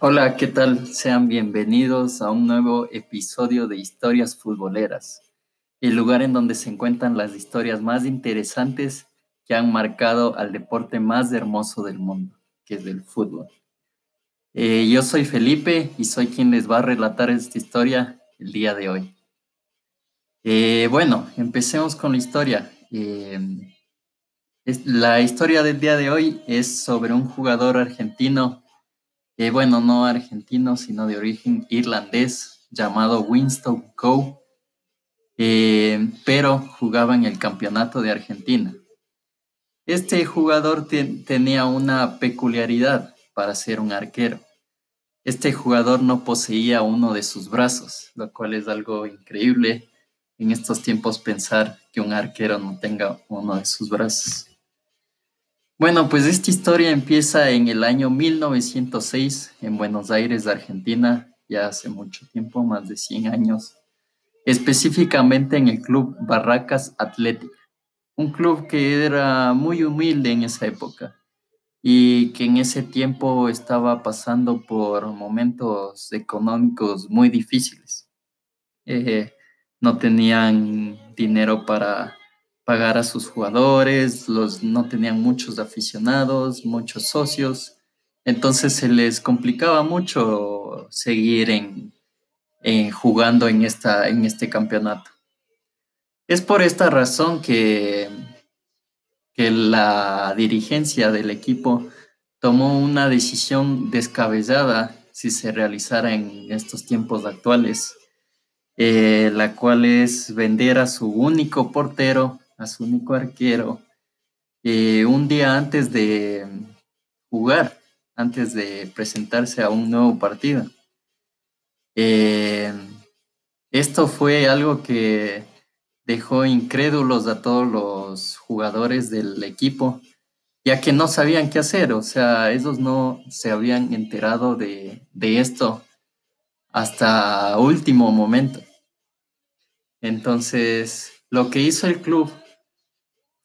Hola, ¿qué tal? Sean bienvenidos a un nuevo episodio de Historias Futboleras, el lugar en donde se encuentran las historias más interesantes que han marcado al deporte más hermoso del mundo, que es el fútbol. Eh, yo soy Felipe y soy quien les va a relatar esta historia el día de hoy. Eh, bueno, empecemos con la historia. Eh, la historia del día de hoy es sobre un jugador argentino bueno, no argentino, sino de origen irlandés, llamado Winston Coe, eh, pero jugaba en el campeonato de Argentina. Este jugador tenía una peculiaridad para ser un arquero. Este jugador no poseía uno de sus brazos, lo cual es algo increíble en estos tiempos pensar que un arquero no tenga uno de sus brazos. Bueno, pues esta historia empieza en el año 1906 en Buenos Aires, Argentina, ya hace mucho tiempo, más de 100 años, específicamente en el club Barracas Atlética, un club que era muy humilde en esa época y que en ese tiempo estaba pasando por momentos económicos muy difíciles. Eh, no tenían dinero para pagar a sus jugadores, los, no tenían muchos aficionados, muchos socios, entonces se les complicaba mucho seguir en, jugando en, esta, en este campeonato. Es por esta razón que, que la dirigencia del equipo tomó una decisión descabellada si se realizara en estos tiempos actuales, eh, la cual es vender a su único portero a su único arquero eh, un día antes de jugar, antes de presentarse a un nuevo partido. Eh, esto fue algo que dejó incrédulos a todos los jugadores del equipo, ya que no sabían qué hacer, o sea, ellos no se habían enterado de, de esto hasta último momento. Entonces, lo que hizo el club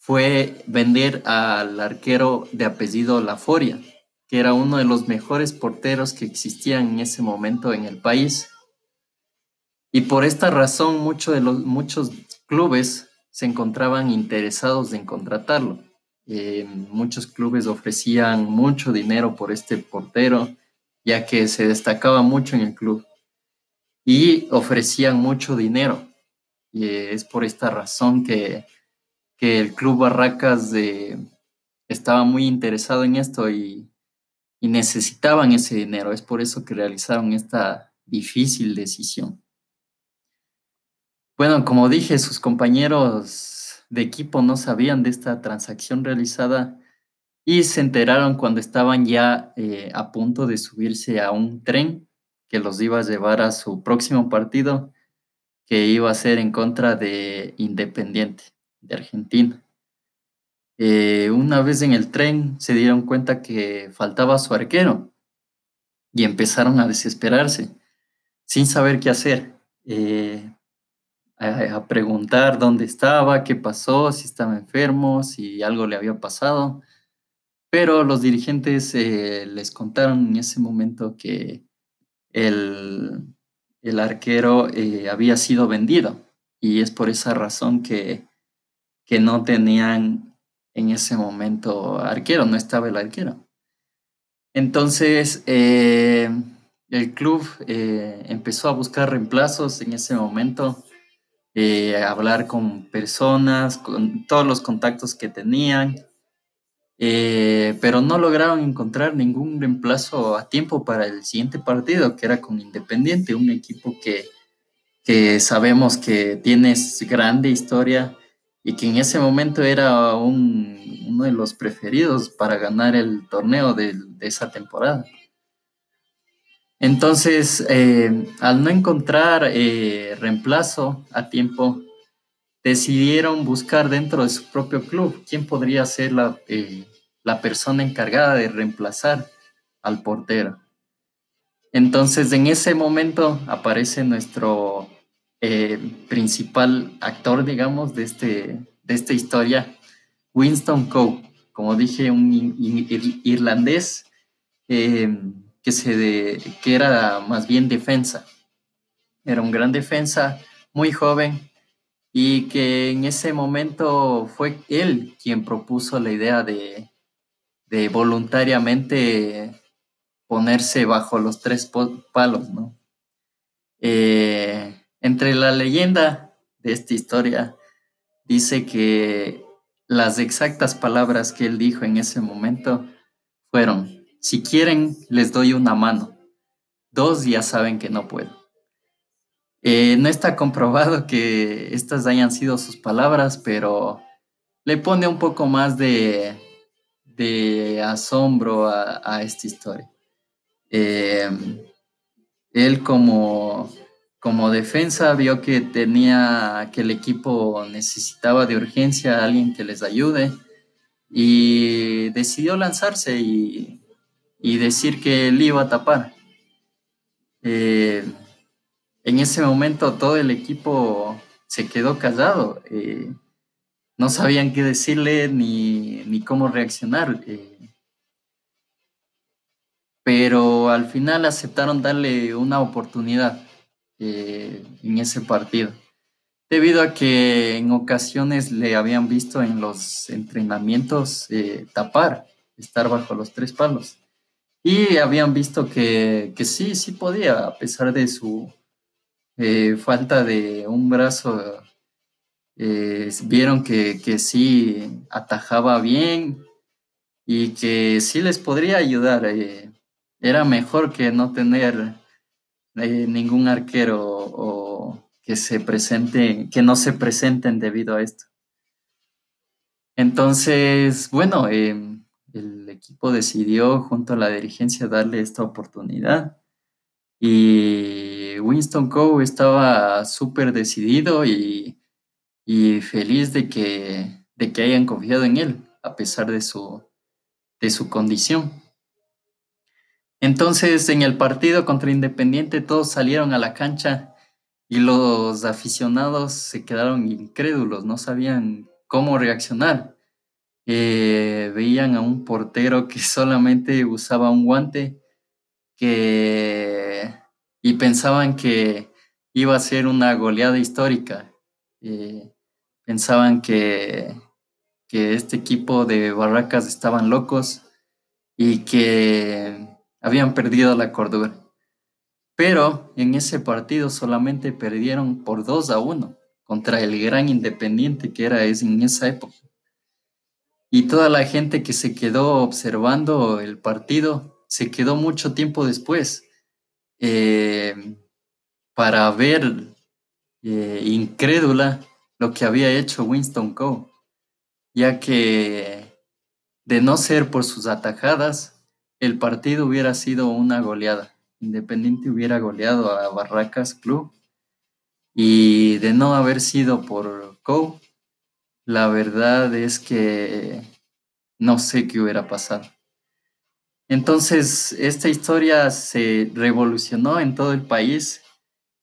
fue vender al arquero de apellido Laforia, que era uno de los mejores porteros que existían en ese momento en el país. Y por esta razón muchos de los, muchos clubes se encontraban interesados en contratarlo. Eh, muchos clubes ofrecían mucho dinero por este portero, ya que se destacaba mucho en el club. Y ofrecían mucho dinero. Y es por esta razón que que el Club Barracas estaba muy interesado en esto y, necesitaban ese dinero. Es por eso que realizaron esta difícil decisión. Bueno, como dije, sus compañeros de equipo no sabían de esta transacción realizada y se enteraron cuando estaban ya eh, a punto de subirse a un tren que los iba a llevar a su próximo partido, que iba a ser en contra de Independiente de Argentina. Eh, una vez en el tren se dieron cuenta que faltaba su arquero y empezaron a desesperarse, sin saber qué hacer, eh, a, preguntar dónde estaba, qué pasó, si estaba enfermo, si algo le había pasado. Pero los dirigentes eh, les contaron en ese momento que el, el arquero había sido vendido y es por esa razón que que no tenían en ese momento arquero, no estaba el arquero. Entonces, eh, el club eh, empezó a buscar reemplazos en ese momento, eh, a hablar con personas, con todos los contactos que tenían, pero no lograron encontrar ningún reemplazo a tiempo para el siguiente partido, que era con Independiente, un equipo que, que sabemos que tiene grande historia y que en ese momento era uno de los preferidos para ganar el torneo de, esa temporada. Entonces, eh, al no encontrar eh, reemplazo a tiempo, decidieron buscar dentro de su propio club quién podría ser la, eh, la persona encargada de reemplazar al portero. Entonces, en ese momento aparece nuestro eh, principal actor, digamos, de, este, de esta historia, Winston Coe, como dije, un irlandés, eh, que, se que era más bien defensa. Era un gran defensa, muy joven, y que en ese momento fue él quien propuso la idea de, de voluntariamente ponerse bajo los tres palos, ¿no? Eh, entre la leyenda de esta historia dice que las exactas palabras que él dijo en ese momento fueron, si quieren, les doy una mano. Dos ya saben que no puedo. Eh, no está comprobado que estas hayan sido sus palabras, pero le pone un poco más de, asombro a, esta historia. Eh, él como, como defensa vio que tenía, que el equipo necesitaba de urgencia a alguien que les ayude y decidió lanzarse y, decir que él iba a tapar. Eh, en ese momento todo el equipo se quedó callado. Eh, no sabían qué decirle ni, cómo reaccionar. Eh, pero al final aceptaron darle una oportunidad eh, en ese partido, debido a que en ocasiones le habían visto en los entrenamientos eh, tapar, estar bajo los tres palos, y habían visto que, sí, sí podía, a pesar de su eh, falta de un brazo, vieron que, que sí atajaba bien y que sí les podría ayudar era mejor que no tener eh, ningún arquero o que se presente, que no se presenten debido a esto. Entonces, bueno, em, el equipo decidió junto a la dirigencia darle esta oportunidad y Winston Coe estaba súper decidido y, feliz de que, de que hayan confiado en él a pesar de su, de su condición. Entonces, en el partido contra Independiente, todos salieron a la cancha y los aficionados se quedaron incrédulos, no sabían cómo reaccionar. Eh, veían a un portero que solamente usaba un guante y pensaban que iba a ser una goleada histórica. Eh, pensaban que, que este equipo de Barracas estaban locos y que habían perdido la cordura. Pero en ese partido solamente perdieron por 2 a 1 contra el gran Independiente que era en esa época. Y toda la gente que se quedó observando el partido se quedó mucho tiempo después eh, para ver eh, incrédula lo que había hecho Winston Coe, ya que de no ser por sus atajadas, el partido hubiera sido una goleada. Independiente hubiera goleado a Barracas Club. Y de no haber sido por Co, la verdad es que no sé qué hubiera pasado. Entonces, esta historia se revolucionó en todo el país.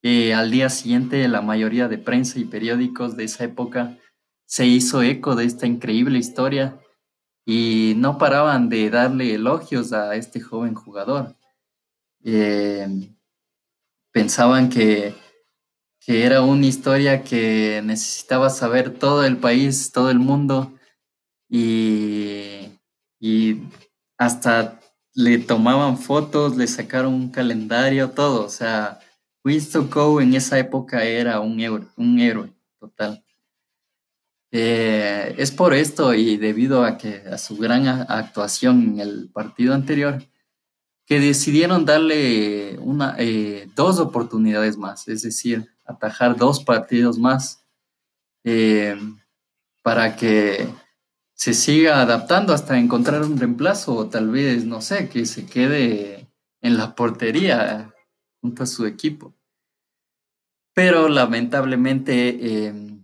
Eh, al día siguiente, la mayoría de prensa y periódicos de esa época se hizo eco de esta increíble historia y no paraban de darle elogios a este joven jugador. Eh, pensaban que, que, era una historia que necesitaba saber todo el país, todo el mundo, y, y hasta le tomaban fotos, le sacaron un calendario, todo. O sea, Winston Coe en esa época era un héroe, un héroe total. Eh, es por esto y debido a, que, a su gran actuación en el partido anterior que decidieron darle una, eh, dos oportunidades más, es decir, atajar dos partidos más eh, para que se siga adaptando hasta encontrar un reemplazo o tal vez, no sé, que se quede en la portería junto a su equipo. Pero lamentablemente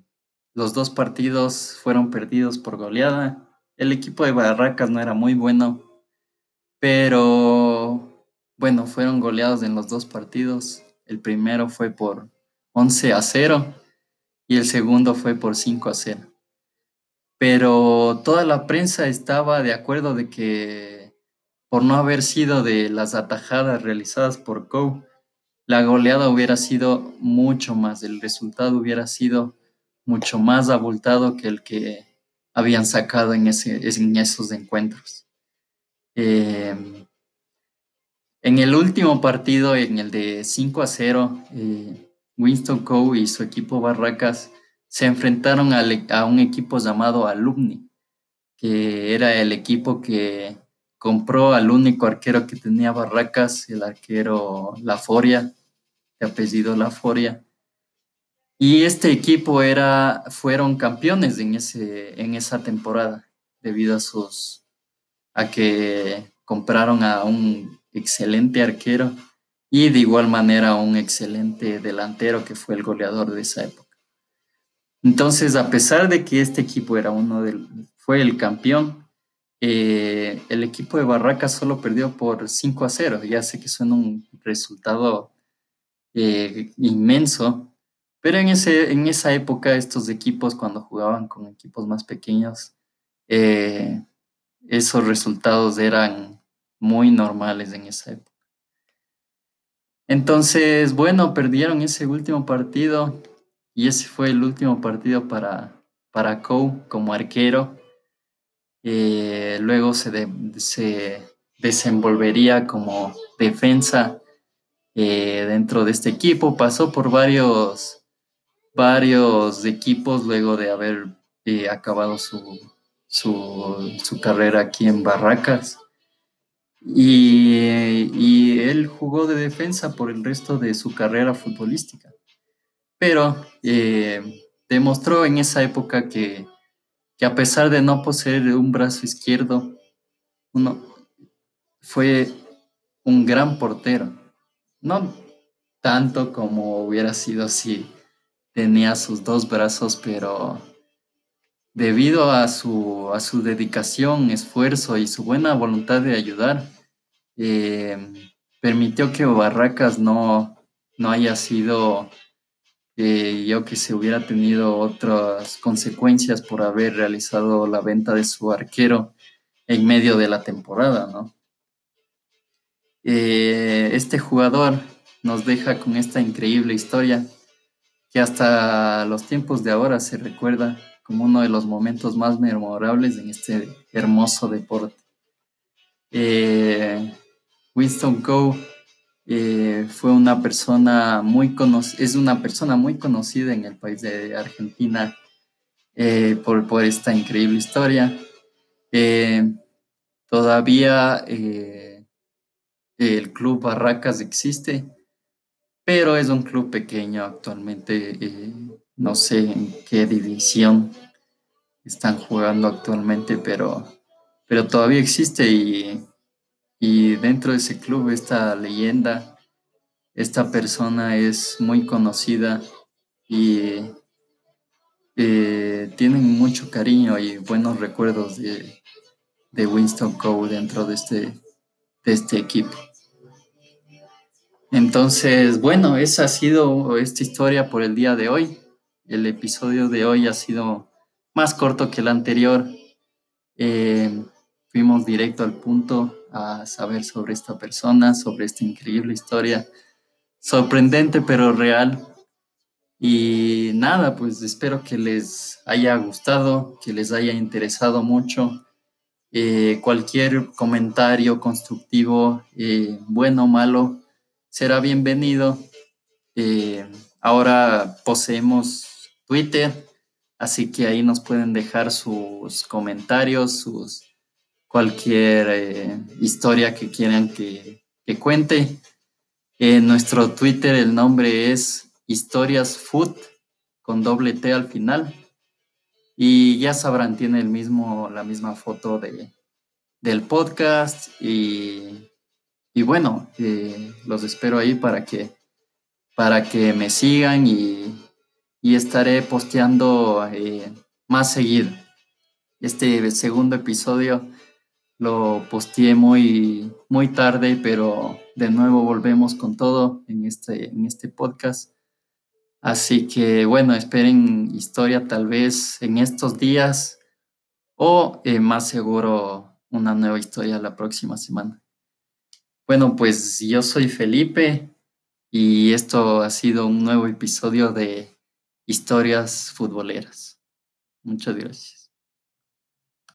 los dos partidos fueron perdidos por goleada. El equipo de Barracas no era muy bueno, pero bueno, fueron goleados en los dos partidos. El primero fue por 11 a 0 y el segundo fue por 5 a 0. Pero toda la prensa estaba de acuerdo de que por no haber sido de las atajadas realizadas por Coe, la goleada hubiera sido mucho más, el resultado hubiera sido mucho más abultado que el que habían sacado en, ese, en esos encuentros. Em, en el último partido, en el de 5 a 0, eh, Winston Coe y su equipo Barracas se enfrentaron a, un equipo llamado Alumni, que era el equipo que compró al único arquero que tenía Barracas, el arquero La Foria, de apellido La Foria. Y este equipo era, fueron campeones en, ese, en esa temporada, debido a sus a que compraron a un excelente arquero y de igual manera un excelente delantero que fue el goleador de esa época. Entonces, a pesar de que este equipo era uno del, fue el campeón, eh, el equipo de Barracas solo perdió por 5 a 0. Ya sé que suena un resultado eh, inmenso, pero en, ese, en esa época estos equipos cuando jugaban con equipos más pequeños, eh, esos resultados eran muy normales en esa época. Entonces, bueno, perdieron ese último partido y ese fue el último partido para, para como arquero. Eh, luego se, se, desenvolvería como defensa eh, dentro de este equipo. Pasó por varios, varios equipos luego de haber eh, acabado su, su, carrera aquí en Barracas. Y, él jugó de defensa por el resto de su carrera futbolística. Pero eh, demostró en esa época que, a pesar de no poseer un brazo izquierdo, uno, fue un gran portero. No tanto como hubiera sido si tenía sus dos brazos, pero debido a su, a su dedicación, esfuerzo y su buena voluntad de ayudar, eh, permitió que Barracas no, no haya sido, eh, yo que se hubiera tenido otras consecuencias por haber realizado la venta de su arquero en medio de la temporada, ¿no? Eh, este jugador nos deja con esta increíble historia que hasta los tiempos de ahora se recuerda como uno de los momentos más memorables en este hermoso deporte. Eh, Winston Coe eh, fue una persona muy es una persona muy conocida en el país de Argentina eh, por, por, esta increíble historia. todavía el club Barracas existe, pero es un club pequeño actualmente no sé en qué división están jugando actualmente, pero, pero todavía existe y, dentro de ese club esta leyenda, esta persona es muy conocida y eh, tienen mucho cariño y buenos recuerdos de, Winston Coe dentro de este, de este equipo. Entonces, bueno, esa ha sido esta historia por el día de hoy. El episodio de hoy ha sido más corto que el anterior. Eh, fuimos directo al punto a saber sobre esta persona, sobre esta increíble historia, sorprendente pero real. Y nada, pues espero que les haya gustado, que les haya interesado mucho. Eh, cualquier comentario constructivo, eh, bueno o malo, será bienvenido. ahora poseemos Twitter, así que ahí nos pueden dejar sus comentarios, sus cualquier eh, historia que quieran que, cuente. En nuestro Twitter el nombre es Historias Food con doble T al final. Y ya sabrán, tiene el mismo, la misma foto de, del podcast. Y, bueno, eh, los espero ahí para que, para que me sigan y y estaré posteando eh, más seguido. Este segundo episodio lo posteé muy, muy tarde, pero de nuevo volvemos con todo en este, en este podcast. Así que bueno, esperen historia tal vez en estos días o eh, más seguro una nueva historia la próxima semana. Bueno, pues yo soy Felipe y esto ha sido un nuevo episodio de Historias Futboleras. Muchas gracias.